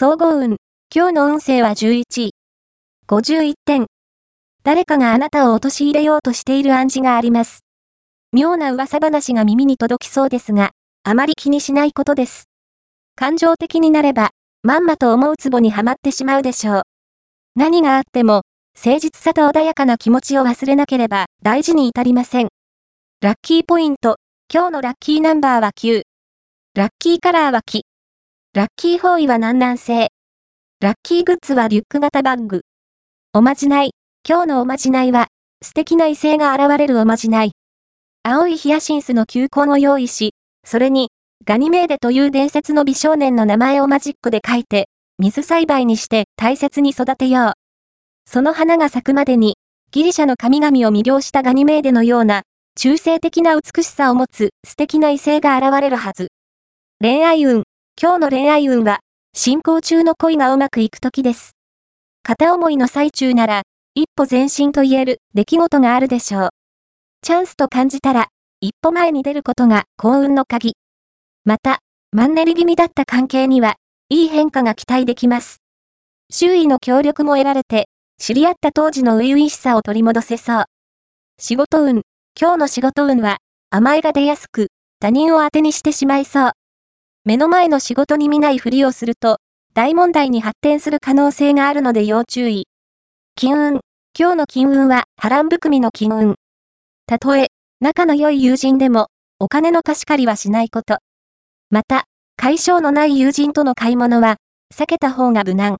総合運。今日の運勢は11位。51点。誰かがあなたを陥れようとしている暗示があります。妙な噂話が耳に届きそうですが、あまり気にしないことです。感情的になれば、まんまと思うツボにはまってしまうでしょう。何があっても、誠実さと穏やかな気持ちを忘れなければ大事に至りません。ラッキーポイント。今日のラッキーナンバーは9。ラッキーカラーは木。ラッキー方位は南南西。ラッキーグッズはリュック型バッグ。おまじない。今日のおまじないは、素敵な異性が現れるおまじない。青いヒヤシンスの球根を用意し、それに、ガニメーデという伝説の美少年の名前をマジックで書いて、水栽培にして大切に育てよう。その花が咲くまでに、ギリシャの神々を魅了したガニメーデのような、中性的な美しさを持つ素敵な異性が現れるはず。恋愛運。今日の恋愛運は、進行中の恋がうまくいく時です。片思いの最中なら、一歩前進と言える出来事があるでしょう。チャンスと感じたら、一歩前に出ることが幸運の鍵。また、マンネリ気味だった関係には、いい変化が期待できます。周囲の協力も得られて、知り合った当時の初々しさを取り戻せそう。仕事運。今日の仕事運は、甘えが出やすく、他人を当てにしてしまいそう。目の前の仕事に見ないふりをすると、大問題に発展する可能性があるので要注意。金運。今日の金運は波乱含みの金運。たとえ、仲の良い友人でも、お金の貸し借りはしないこと。また、解消のない友人との買い物は、避けた方が無難。